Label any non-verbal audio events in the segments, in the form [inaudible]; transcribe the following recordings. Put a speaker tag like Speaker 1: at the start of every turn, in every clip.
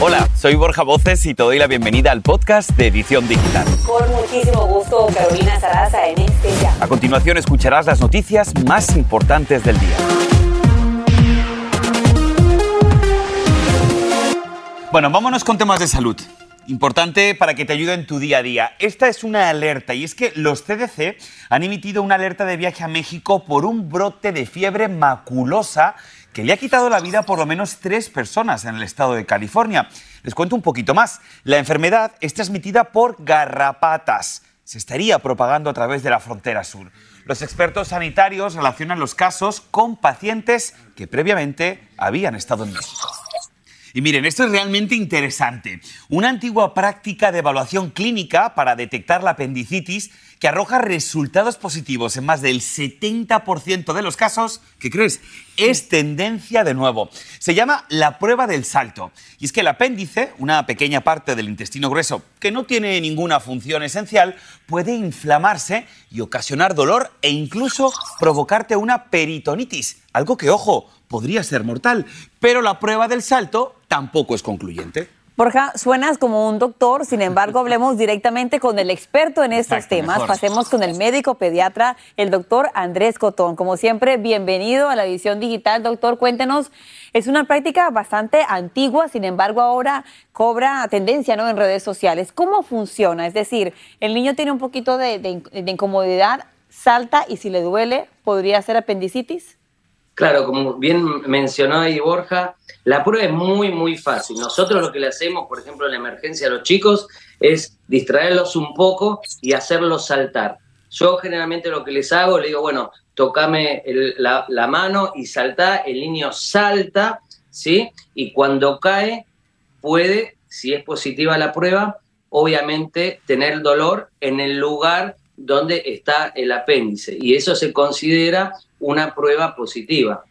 Speaker 1: Hola, soy Borja Voces y te doy la bienvenida al podcast de Edición Digital.
Speaker 2: Con muchísimo gusto, Carolina Sarasa en este ya.
Speaker 1: A continuación escucharás las noticias más importantes del día. Bueno, vámonos con temas de salud. Importante para que te ayude en tu día a día. Esta es una alerta y es que los CDC han emitido una alerta de viaje a México por un brote de fiebre maculosa que le ha quitado la vida a por lo menos tres personas en el estado de California. Les cuento un poquito más. La enfermedad es transmitida por garrapatas. Se estaría propagando a través de la frontera sur. Los expertos sanitarios relacionan los casos con pacientes que previamente habían estado en México. Y miren, esto es realmente interesante. Una antigua práctica de evaluación clínica para detectar la apendicitis que arroja resultados positivos en más del 70% de los casos, ¿qué crees? Es tendencia de nuevo. Se llama la prueba del salto. Y es que el apéndice, una pequeña parte del intestino grueso que no tiene ninguna función esencial, puede inflamarse y ocasionar dolor e incluso provocarte una peritonitis. Algo que, ojo, podría ser mortal. Pero la prueba del salto tampoco es concluyente.
Speaker 2: Borja, suenas como un doctor, sin embargo, hablemos directamente con el experto en estos
Speaker 1: Exacto,
Speaker 2: temas.
Speaker 1: mejor.
Speaker 2: Pasemos con el médico pediatra, el doctor Andrés Cotón. Como siempre, bienvenido a la edición digital. Doctor, cuéntenos, es una práctica bastante antigua, sin embargo, ahora cobra tendencia ¿no? en redes sociales. ¿Cómo funciona? Es decir, el niño tiene un poquito de, de in- de incomodidad, salta y si le duele, ¿podría ser apendicitis?
Speaker 3: Claro, como bien mencionó ahí Borja, la prueba es muy, muy fácil. Nosotros lo que le hacemos, por ejemplo, en la emergencia a los chicos, es distraerlos un poco y hacerlos saltar. Yo generalmente lo que les hago, le digo, bueno, tocame la, la mano y salta, el niño salta, ¿sí? Y cuando cae, puede, si es positiva la prueba, obviamente tener dolor en el lugar donde está el apéndice. Y eso se considera una prueba positiva.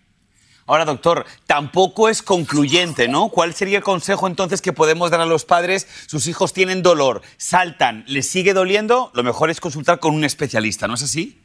Speaker 1: Ahora, doctor, tampoco es concluyente, ¿no? ¿Cuál sería el consejo entonces que podemos dar a los padres? Sus hijos tienen dolor, saltan, les sigue doliendo, lo mejor es consultar con un especialista, ¿no es así?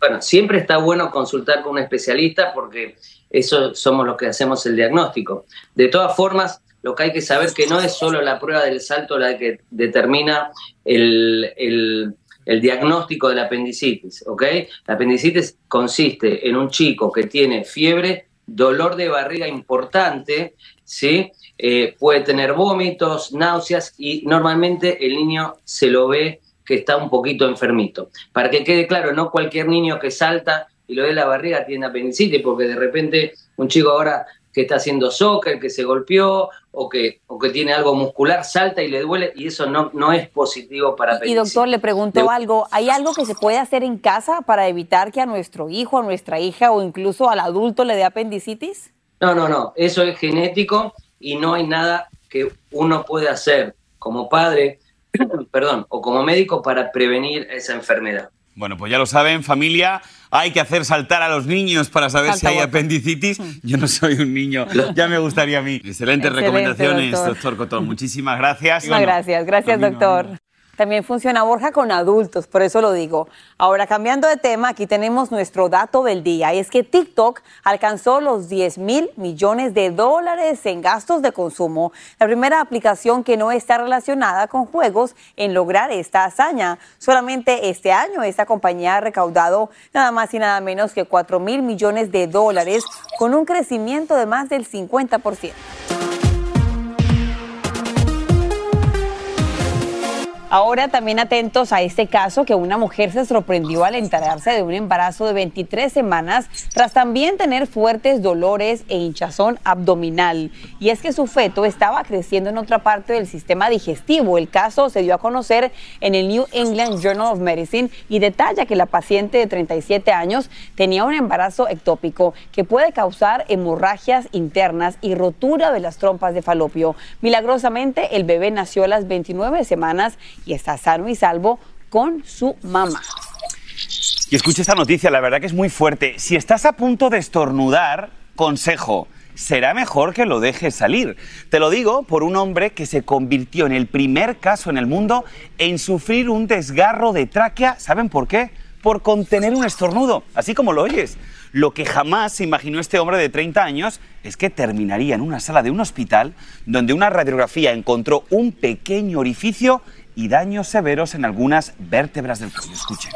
Speaker 3: Bueno, siempre está bueno consultar con un especialista porque eso somos los que hacemos el diagnóstico. De todas formas, lo que hay que saber que no es solo la prueba del salto la que determina el, el- el diagnóstico de la apendicitis, ¿ok? La apendicitis consiste en un chico que tiene fiebre, dolor de barriga importante, ¿sí? Eh, puede tener vómitos, náuseas y normalmente el niño se lo ve que está un poquito enfermito. Para que quede claro, no cualquier niño que salta y lo ve la barriga tiene apendicitis, porque de repente un chico ahora que está haciendo soccer, que se golpeó o que, o que tiene algo muscular, salta y le duele y eso no, no es positivo para
Speaker 2: Y
Speaker 3: apendicitis.
Speaker 2: doctor, le pregunto
Speaker 3: De-
Speaker 2: algo, ¿hay algo que se puede hacer en casa para evitar que a nuestro hijo, a nuestra hija o incluso al adulto le dé apendicitis?
Speaker 3: No, no, no, eso es genético y no hay nada que uno puede hacer como padre, [clears throat] perdón, o como médico para prevenir esa enfermedad.
Speaker 1: Bueno, pues ya lo saben, familia, hay que hacer saltar a los niños para saber si hay apendicitis. Yo no soy un niño, ya me gustaría a mí. Excelentes
Speaker 2: Excelente,
Speaker 1: recomendaciones,
Speaker 2: doctor.
Speaker 1: doctor Cotón. Muchísimas gracias.
Speaker 2: Muchas gracias, gracias doctor. También funciona Borja con adultos, por eso lo digo. Ahora, cambiando de tema, aquí tenemos nuestro dato del día. Y es que TikTok alcanzó los 10 mil millones de dólares en gastos de consumo. La primera aplicación que no está relacionada con juegos en lograr esta hazaña. Solamente este año esta compañía ha recaudado nada más y nada menos que 4 mil millones de dólares con un crecimiento de más del 50%. Ahora también atentos a este caso que una mujer se sorprendió al enterarse de un embarazo de 23 semanas tras también tener fuertes dolores e hinchazón abdominal. Y es que su feto estaba creciendo en otra parte del sistema digestivo. El caso se dio a conocer en el New England Journal of Medicine y detalla que la paciente de 37 años tenía un embarazo ectópico que puede causar hemorragias internas y rotura de las trompas de falopio. Milagrosamente el bebé nació a las 29 semanas y está sano y salvo con su mamá.
Speaker 1: Y escucha esta noticia, la verdad que es muy fuerte. Si estás a punto de estornudar, consejo, será mejor que lo dejes salir. Te lo digo por un hombre que se convirtió en el primer caso en el mundo en sufrir un desgarro de tráquea. ¿Saben por qué? Por contener un estornudo, así como lo oyes. Lo que jamás se imaginó este hombre de 30 años es que terminaría en una sala de un hospital donde una radiografía encontró un pequeño orificio y daños severos en algunas vértebras del cuello. Escuchen.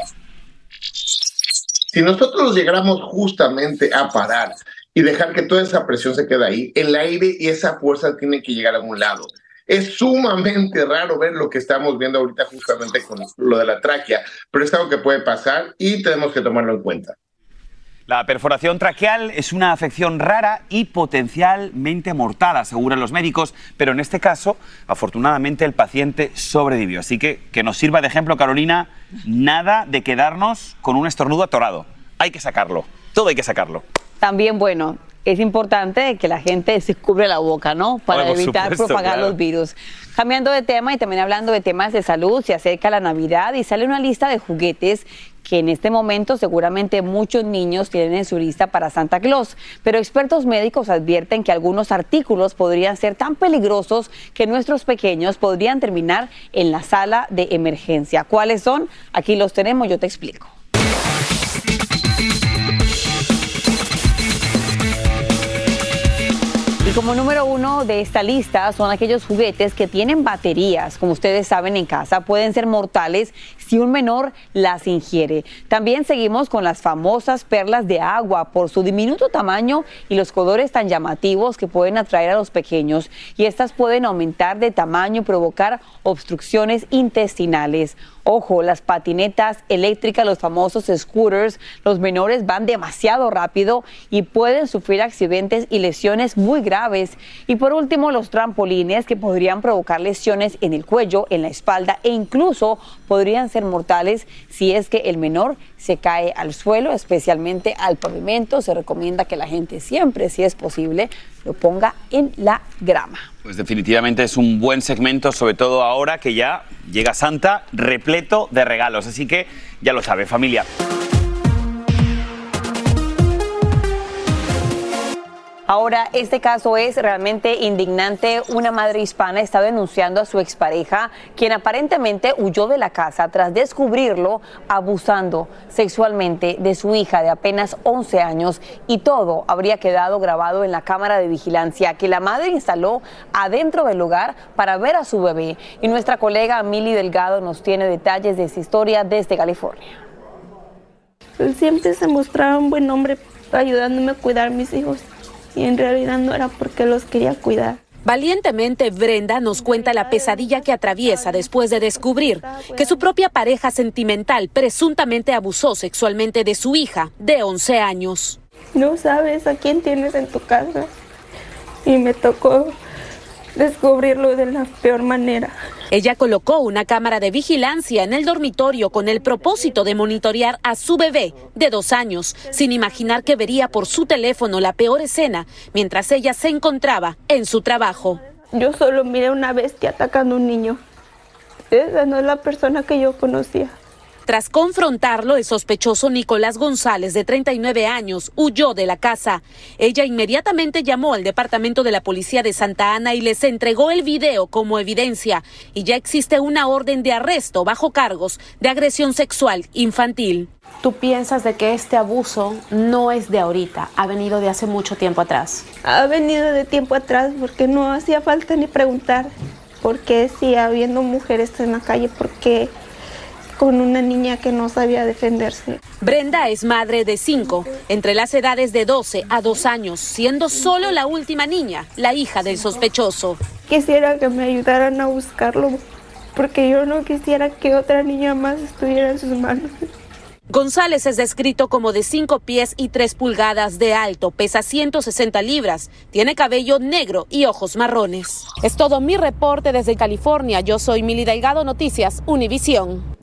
Speaker 4: Si nosotros llegáramos justamente a parar y dejar que toda esa presión se quede ahí, el aire y esa fuerza tienen que llegar a un lado. Es sumamente raro ver lo que estamos viendo ahorita justamente con lo de la tráquea, pero es algo que puede pasar y tenemos que tomarlo en cuenta.
Speaker 1: La perforación traqueal es una afección rara y potencialmente mortal, aseguran los médicos, pero en este caso, afortunadamente, el paciente sobrevivió. Así que que nos sirva de ejemplo, Carolina, nada de quedarnos con un estornudo atorado. Hay que sacarlo, todo hay que sacarlo.
Speaker 2: También, bueno, es importante que la gente se cubre la boca, ¿no? Para
Speaker 1: Bueno,
Speaker 2: evitar
Speaker 1: supuesto,
Speaker 2: propagar
Speaker 1: claro.
Speaker 2: los virus. Cambiando de tema y también hablando de temas de salud, se acerca la Navidad y sale una lista de juguetes que en este momento seguramente muchos niños tienen en su lista para Santa Claus. Pero expertos médicos advierten que algunos artículos podrían ser tan peligrosos que nuestros pequeños podrían terminar en la sala de emergencia. ¿Cuáles son? Aquí los tenemos, yo te explico. Como número uno de esta lista son aquellos juguetes que tienen baterías, como ustedes saben en casa, pueden ser mortales si un menor las ingiere. También seguimos con las famosas perlas de agua por su diminuto tamaño y los colores tan llamativos que pueden atraer a los pequeños. Y estas pueden aumentar de tamaño y provocar obstrucciones intestinales. Ojo, las patinetas eléctricas, los famosos scooters, los menores van demasiado rápido y pueden sufrir accidentes y lesiones muy graves. Y por último, los trampolines que podrían provocar lesiones en el cuello, en la espalda e incluso podrían ser mortales si es que el menor se cae al suelo, especialmente al pavimento. Se recomienda que la gente siempre, si es posible, lo ponga en la grama.
Speaker 1: Pues definitivamente es un buen segmento, sobre todo ahora que ya llega Santa repleto de regalos. Así que ya lo sabe, familia.
Speaker 2: Ahora, este caso es realmente indignante. Una madre hispana está denunciando a su expareja, quien aparentemente huyó de la casa tras descubrirlo abusando sexualmente de su hija de apenas 11 años y todo habría quedado grabado en la cámara de vigilancia que la madre instaló adentro del hogar para ver a su bebé. Y nuestra colega Mili Delgado nos tiene detalles de esa historia desde California.
Speaker 5: Él siempre se mostraba un buen hombre ayudándome a cuidar a mis hijos y en realidad no era porque los quería cuidar.
Speaker 6: Valientemente, Brenda nos cuenta la pesadilla que atraviesa después de descubrir que su propia pareja sentimental presuntamente abusó sexualmente de su hija de 11 años.
Speaker 5: No sabes a quién tienes en tu casa y me tocó descubrirlo de la peor manera.
Speaker 6: Ella colocó una cámara de vigilancia en el dormitorio con el propósito de monitorear a su bebé de dos años, sin imaginar que vería por su teléfono la peor escena mientras ella se encontraba en su trabajo.
Speaker 5: Yo solo miré una bestia atacando a un niño. Esa no es la persona que yo conocía.
Speaker 6: Tras confrontarlo, el sospechoso Nicolás González, de 39 años, huyó de la casa. Ella inmediatamente llamó al departamento de la policía de Santa Ana y les entregó el video como evidencia. Y ya existe una orden de arresto bajo cargos de agresión sexual infantil.
Speaker 7: ¿Tú piensas de que este abuso no es de ahorita, ha venido de hace mucho tiempo atrás?
Speaker 5: Ha venido de tiempo atrás porque no hacía falta ni preguntar por qué si habiendo mujeres en la calle, por qué con una niña que no sabía defenderse.
Speaker 6: Brenda es madre de cinco, entre las edades de 12 a 2 años, siendo solo la última niña, la hija del sospechoso.
Speaker 5: Quisiera que me ayudaran a buscarlo porque yo no quisiera que otra niña más estuviera en sus manos.
Speaker 6: González es descrito como de 5 pies y 3 pulgadas de alto, pesa 160 libras, tiene cabello negro y ojos marrones. Es todo mi reporte desde California. Yo soy Mili Delgado, Noticias Univisión.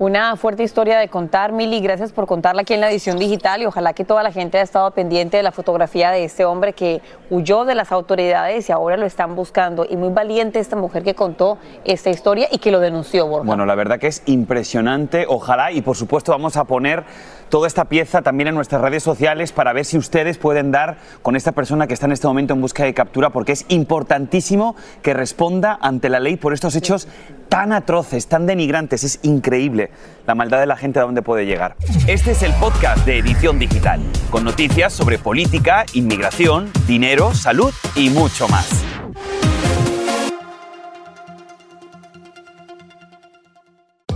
Speaker 2: Una fuerte historia de contar, Mili. Gracias por contarla aquí en la edición digital y ojalá que toda la gente haya estado pendiente de la fotografía de este hombre que huyó de las autoridades y ahora lo están buscando. Y muy valiente esta mujer que contó esta historia y que lo denunció, Borja.
Speaker 1: Bueno, la verdad que es impresionante. Ojalá y por supuesto vamos a poner toda esta pieza también en nuestras redes sociales para ver si ustedes pueden dar con esta persona que está en este momento en busca de captura, porque es importantísimo que responda ante la ley por estos hechos tan atroces, tan denigrantes. Es increíble la maldad de la gente a dónde puede llegar. Este es el podcast de Edición Digital, con noticias sobre política, inmigración, dinero, salud y mucho más.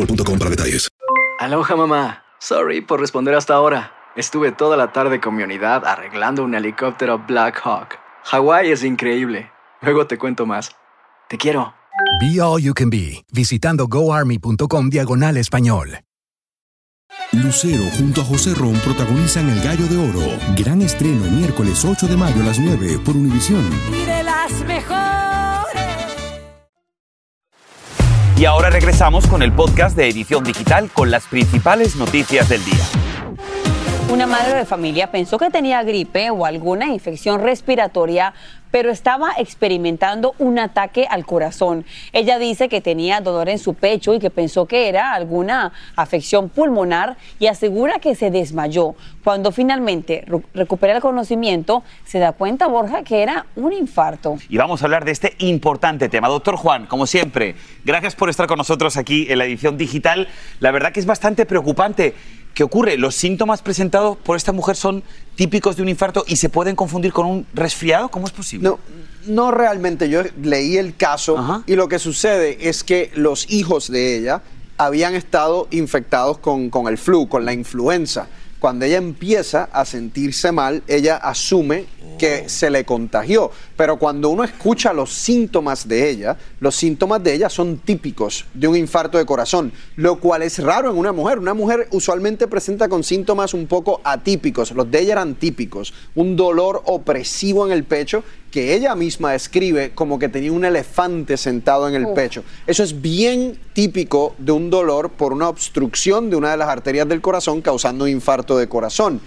Speaker 8: boostmobile.com para detalles.
Speaker 9: Aloha mamá. Sorry por responder hasta ahora. Estuve toda la tarde con mi unidad arreglando un helicóptero Black Hawk. Hawái es increíble. Luego te cuento más. Te quiero.
Speaker 10: Be All You Can Be, visitando goarmy.com diagonal español.
Speaker 11: Lucero junto a José Ron protagonizan El Gallo de Oro. Gran estreno miércoles 8 de mayo a las 9 por Univisión.
Speaker 12: Y de las mejores.
Speaker 1: Y ahora regresamos con el podcast de Edición Digital con las principales noticias del día.
Speaker 2: Una madre de familia pensó que tenía gripe o alguna infección respiratoria, pero estaba experimentando un ataque al corazón. Ella dice que tenía dolor en su pecho y que pensó que era alguna afección pulmonar y asegura que se desmayó. Cuando finalmente recupera el conocimiento, se da cuenta, Borja, que era un infarto.
Speaker 1: Y vamos a hablar de este importante tema. Doctor Juan, como siempre, gracias por estar con nosotros aquí en la edición digital. La verdad que es bastante preocupante. ¿Qué ocurre? Los síntomas presentados por esta mujer son típicos de un infarto y se pueden confundir con un resfriado. ¿Cómo es posible?
Speaker 13: No, no realmente. Yo leí el caso y lo que sucede es que los hijos de ella habían estado infectados con, con el flu, con la influenza. Cuando ella empieza a sentirse mal, ella asume que se le contagió. Pero cuando uno escucha los síntomas de ella, los síntomas de ella son típicos de un infarto de corazón, lo cual es raro en una mujer. Una mujer usualmente presenta con síntomas un poco atípicos. Los de ella eran típicos. Un dolor opresivo en el pecho que ella misma describe como que tenía un elefante sentado en el
Speaker 14: Uf.
Speaker 13: pecho. Eso es bien típico de un dolor por una obstrucción de una de las arterias del corazón causando un infarto de corazón.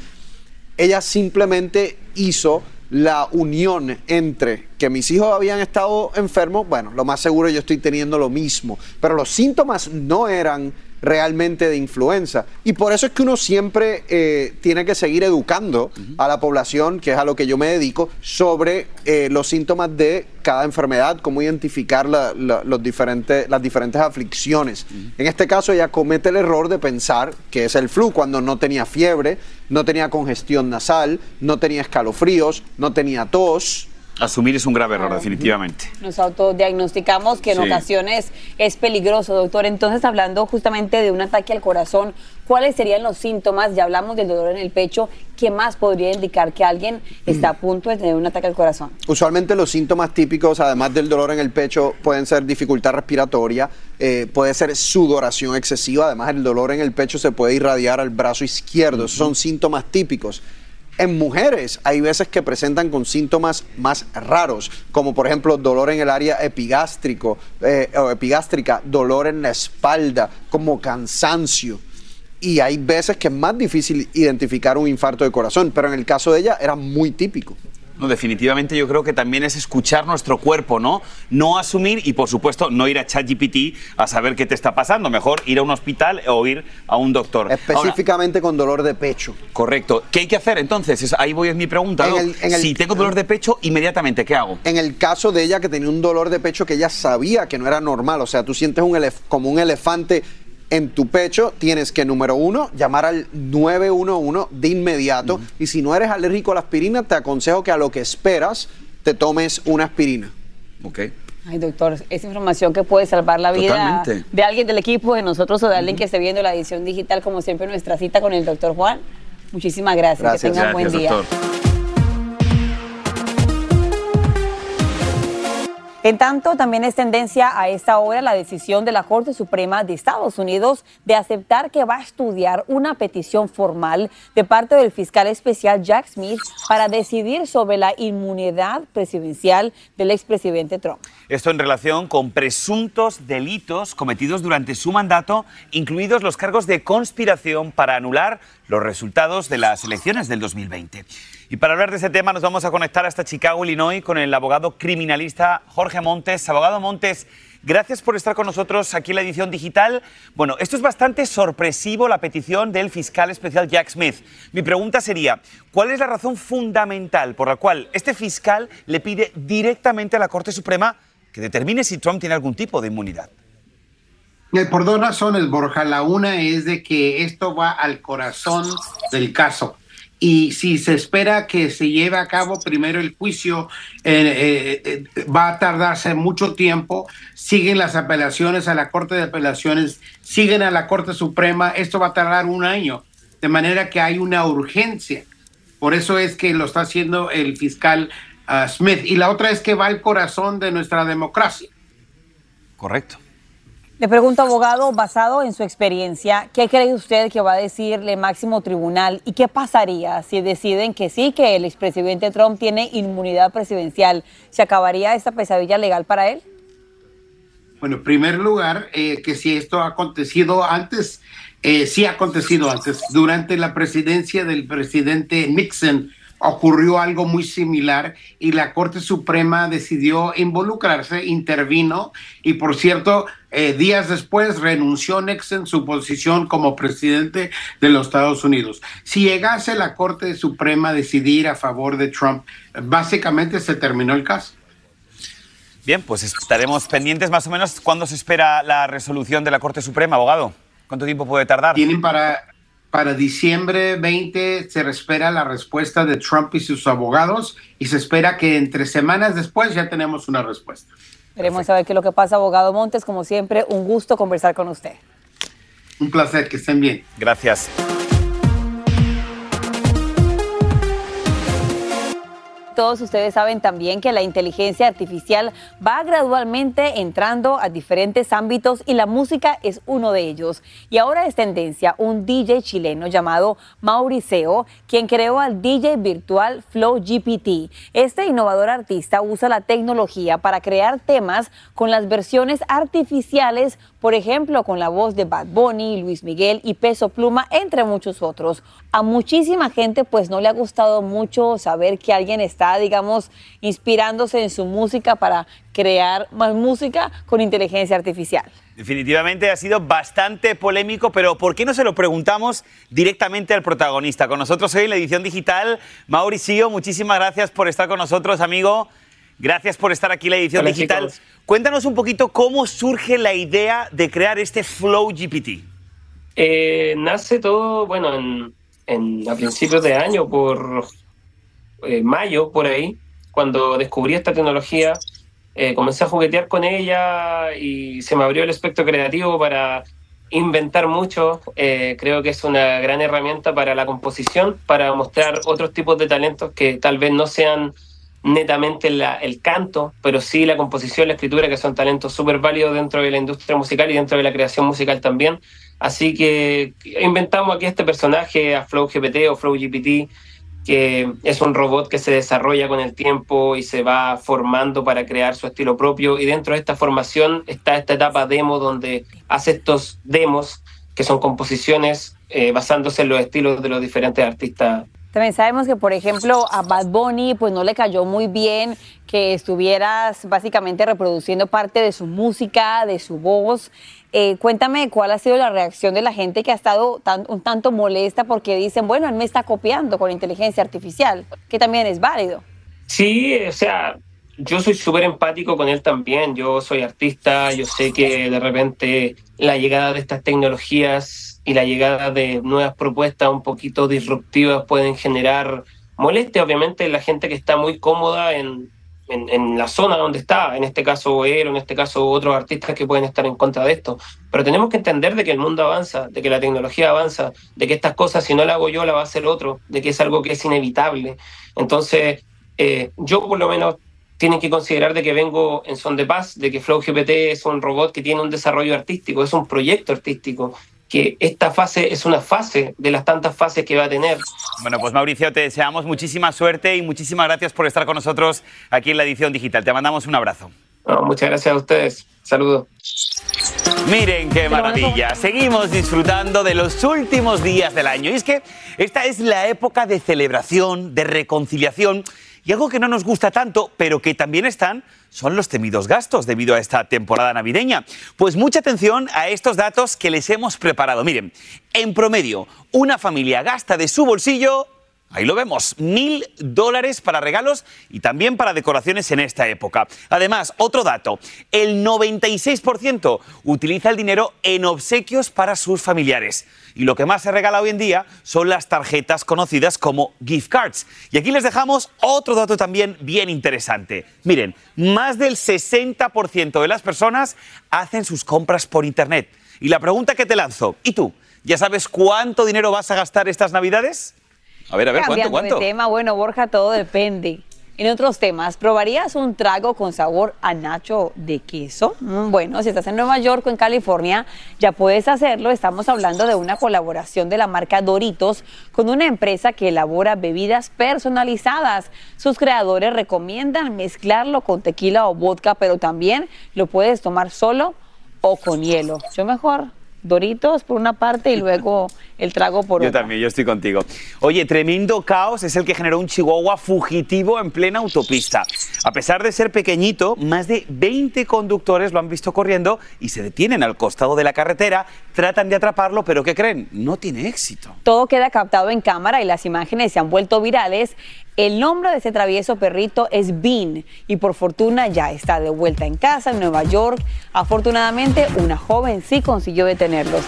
Speaker 13: Ella simplemente hizo la unión entre que mis hijos habían estado enfermos, bueno, lo más seguro yo estoy teniendo lo mismo, pero los síntomas no eran realmente de influenza. Y por eso es que uno siempre eh, tiene que seguir educando a la población, que es a lo que yo me dedico, sobre eh, los síntomas de cada enfermedad, cómo identificar la- la- los diferentes, las diferentes aflicciones. En este caso ella comete el error de pensar que es el flu cuando no tenía fiebre, no tenía congestión nasal, no tenía escalofríos, no tenía tos.
Speaker 1: Asumir es un grave error, definitivamente.
Speaker 2: Nos autodiagnosticamos que en
Speaker 1: Sí.
Speaker 2: ocasiones es peligroso, doctor. Entonces, hablando justamente de un ataque al corazón, ¿cuáles serían los síntomas? Ya hablamos del dolor en el pecho. ¿Qué más podría indicar que alguien está a punto de tener un ataque al corazón?
Speaker 13: Usualmente los síntomas típicos, además del dolor en el pecho, pueden ser dificultad respiratoria, eh, puede ser sudoración excesiva, además el dolor en el pecho se puede irradiar al brazo izquierdo, esos son síntomas típicos. En mujeres hay veces que presentan con síntomas más raros, como por ejemplo dolor en el área epigástrico eh, epigástrica, dolor en la espalda, como cansancio. Y hay veces que es más difícil identificar un infarto de corazón, pero en el caso de ella era muy típico.
Speaker 1: No, definitivamente yo creo que también es escuchar nuestro cuerpo, ¿no? No asumir y, por supuesto, no ir a ChatGPT a saber qué te está pasando. Mejor ir a un hospital o ir a un doctor. Ahora,
Speaker 13: Específicamente con dolor de pecho.
Speaker 1: correcto. ¿Qué hay que hacer entonces? Es- ahí voy es mi pregunta.
Speaker 13: En
Speaker 1: Doc.
Speaker 13: el- en el-
Speaker 1: si tengo dolor de pecho, inmediatamente, ¿qué hago?
Speaker 13: En el caso de ella que tenía un dolor de pecho que ella sabía que no era normal, o sea, tú sientes un como un elefante en tu pecho, tienes que, número uno, llamar al 911 de inmediato. Y si no eres alérgico a la aspirina, te aconsejo que a lo que esperas te tomes una aspirina.
Speaker 1: Ok.
Speaker 2: Ay, doctor, es información que puede salvar la vida
Speaker 13: Totalmente.
Speaker 2: de alguien del equipo, de nosotros o de alguien que esté viendo la edición digital, como siempre, nuestra cita con el doctor Juan. Muchísimas gracias. Que tengan buen día. En tanto, también es tendencia a esta hora la decisión de la Corte Suprema de Estados Unidos de aceptar que va a estudiar una petición formal de parte del fiscal especial Jack Smith para decidir sobre la inmunidad presidencial del expresidente Trump.
Speaker 1: Esto en relación con presuntos delitos cometidos durante su mandato, incluidos los cargos de conspiración para anular los resultados de las elecciones del 2020. Y para hablar de ese tema nos vamos a conectar hasta Chicago, Illinois, con el abogado criminalista Jorge Montes. Abogado Montes, gracias por estar con nosotros aquí en la edición digital. Bueno, esto es bastante sorpresivo, la petición del fiscal especial Jack Smith. Mi pregunta sería, ¿cuál es la razón fundamental por la cual este fiscal le pide directamente a la Corte Suprema que determine si Trump tiene algún tipo de inmunidad?
Speaker 14: Eh, Por dos razones, Borja. La una es de que esto va al corazón del caso. Y si se espera que se lleve a cabo primero el juicio, eh, eh, va a tardarse mucho tiempo. Siguen las apelaciones a la Corte de Apelaciones, siguen a la Corte Suprema. Esto va a tardar un año. De manera que hay una urgencia. Por eso es que lo está haciendo el fiscal ah, Smith. Y la otra es que va al corazón de nuestra democracia.
Speaker 1: Correcto.
Speaker 2: Le pregunto, abogado, basado en su experiencia, ¿qué cree usted que va a decirle máximo tribunal y qué pasaría si deciden que sí, que el expresidente Trump tiene inmunidad presidencial? ¿Se acabaría esta pesadilla legal para él?
Speaker 14: Bueno, en primer lugar, eh, que si esto ha acontecido antes, eh, sí ha acontecido antes. Durante la presidencia del presidente Nixon ocurrió algo muy similar y la Corte Suprema decidió involucrarse, intervino y por cierto, eh, días después renunció Nixon su posición como presidente de los Estados Unidos. Si llegase la Corte Suprema a decidir a favor de Trump, básicamente se terminó el caso.
Speaker 1: Bien, pues estaremos pendientes más o menos cuándo se espera la resolución de la Corte Suprema, abogado. ¿Cuánto tiempo puede tardar?
Speaker 14: Tienen para, para diciembre 20, se espera la respuesta de Trump y sus abogados y se espera que entre semanas después ya tenemos una respuesta.
Speaker 2: Queremos saber qué es lo que pasa, abogado Montes. Como siempre, un gusto conversar con usted.
Speaker 14: Un placer, que estén bien.
Speaker 1: Gracias.
Speaker 2: Todos ustedes saben también que la inteligencia artificial va gradualmente entrando a diferentes ámbitos y la música es uno de ellos. Y ahora es tendencia un DJ chileno llamado Mauriceo, quien creó al DJ virtual Flow GPT. Este innovador artista usa la tecnología para crear temas con las versiones artificiales, por ejemplo, con la voz de Bad Bunny, Luis Miguel y Peso Pluma, entre muchos otros. A muchísima gente pues no le ha gustado mucho saber que alguien está, digamos, inspirándose en su música para crear más música con inteligencia artificial.
Speaker 1: Definitivamente ha sido bastante polémico, pero ¿por qué no se lo preguntamos directamente al protagonista? Con nosotros hoy en la edición digital, Mauricio, muchísimas gracias por estar con nosotros, amigo. Gracias por estar aquí en la edición
Speaker 15: Hola,
Speaker 1: digital.
Speaker 15: chicos.
Speaker 1: Cuéntanos un poquito cómo surge la idea de crear este Flow GPT.
Speaker 15: Eh, nace todo, bueno, en, en- a principios de año, por eh, mayo, por ahí. cuando descubrí esta tecnología, eh, comencé a juguetear con ella y se me abrió el espectro creativo para inventar mucho. Eh, creo que es una gran herramienta para la composición, para mostrar otros tipos de talentos que tal vez no sean netamente el canto, pero sí la composición, la escritura, que son talentos súper válidos dentro de la industria musical y dentro de la creación musical también. Así que inventamos aquí este personaje, a Flow GPT o Flow GPT, que es un robot que se desarrolla con el tiempo y se va formando para crear su estilo propio. Y dentro de esta formación está esta etapa demo donde hace estos demos, que son composiciones eh, basándose en los estilos de los diferentes artistas
Speaker 2: También sabemos que, por ejemplo, a Bad Bunny pues no le cayó muy bien que estuvieras básicamente reproduciendo parte de su música, de su voz. Eh, cuéntame cuál ha sido la reacción de la gente que ha estado tan- un tanto molesta porque dicen, bueno, él me está copiando con inteligencia artificial, que también es válido.
Speaker 15: Sí, o sea, yo soy súper empático con él también. Yo soy artista, yo sé que de repente la llegada de estas tecnologías y la llegada de nuevas propuestas un poquito disruptivas pueden generar molestia, obviamente, en la gente que está muy cómoda en, en, la zona donde está, en este caso él o en este caso otros artistas que pueden estar en contra de esto. Pero tenemos que entender de que el mundo avanza, de que la tecnología avanza, de que estas cosas, si no la hago yo, la va a hacer otro, de que es algo que es inevitable. Entonces, eh, yo por lo menos tienen que considerar de que vengo en son de paz, de que Flow GPT es un robot que tiene un desarrollo artístico, es un proyecto artístico, que esta fase es una fase de las tantas fases que va a tener.
Speaker 1: Bueno, pues Mauricio, te deseamos muchísima suerte y muchísimas gracias por estar con nosotros aquí en la edición digital. Te mandamos un abrazo.
Speaker 15: No, muchas gracias a ustedes. Saludos.
Speaker 1: Miren qué maravilla. Seguimos disfrutando de los últimos días del año. Y es que esta es la época de celebración, de reconciliación. Y algo que no nos gusta tanto, pero que también están, son los temidos gastos debido a esta temporada navideña. Pues mucha atención a estos datos que les hemos preparado. Miren, en promedio, una familia gasta de su bolsillo Ahí lo vemos, mil dólares para regalos y también para decoraciones en esta época. Además, otro dato, el 96% utiliza el dinero en obsequios para sus familiares. Y lo que más se regala hoy en día son las tarjetas conocidas como gift cards. Y aquí les dejamos otro dato también bien interesante. Miren, más del 60% de las personas hacen sus compras por Internet. Y la pregunta que te lanzo, ¿y tú? ¿Ya sabes cuánto dinero vas a gastar estas Navidades? A ver, a ver, ¿cuánto, cuánto?
Speaker 2: de tema, bueno, Borja, todo depende. En otros temas, ¿probarías un trago con sabor a nacho de queso? Mm, Bueno, si estás en Nueva York o en California, ya puedes hacerlo. Estamos hablando de una colaboración de la marca Doritos con una empresa que elabora bebidas personalizadas. Sus creadores recomiendan mezclarlo con tequila o vodka, pero también lo puedes tomar solo o con hielo. Yo mejor Doritos por una parte y luego el trago por
Speaker 1: Yo
Speaker 2: otra.
Speaker 1: también, yo estoy contigo. Oye, tremendo caos es el que generó un chihuahua fugitivo en plena autopista. A pesar de ser pequeñito, más de 20 conductores lo han visto corriendo y se detienen al costado de la carretera, tratan de atraparlo, pero ¿qué creen? No tiene éxito.
Speaker 2: Todo queda captado en cámara y las imágenes se han vuelto virales. El nombre de ese travieso perrito es Bean y por fortuna ya está de vuelta en casa en Nueva York. Afortunadamente, una joven sí consiguió detenerlos.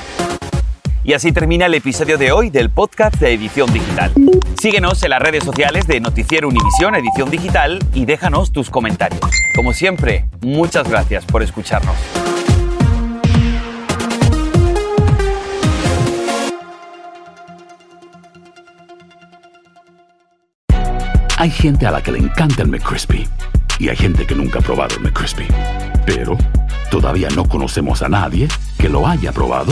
Speaker 1: Y así termina el episodio de hoy del podcast de Edición Digital. Síguenos en las redes sociales de Noticiero Univisión Edición Digital y déjanos tus comentarios. Como siempre, muchas gracias por escucharnos.
Speaker 16: Hay gente a la que le encanta el McCrispy y hay gente que nunca ha probado el McCrispy. Pero todavía no conocemos a nadie que lo haya probado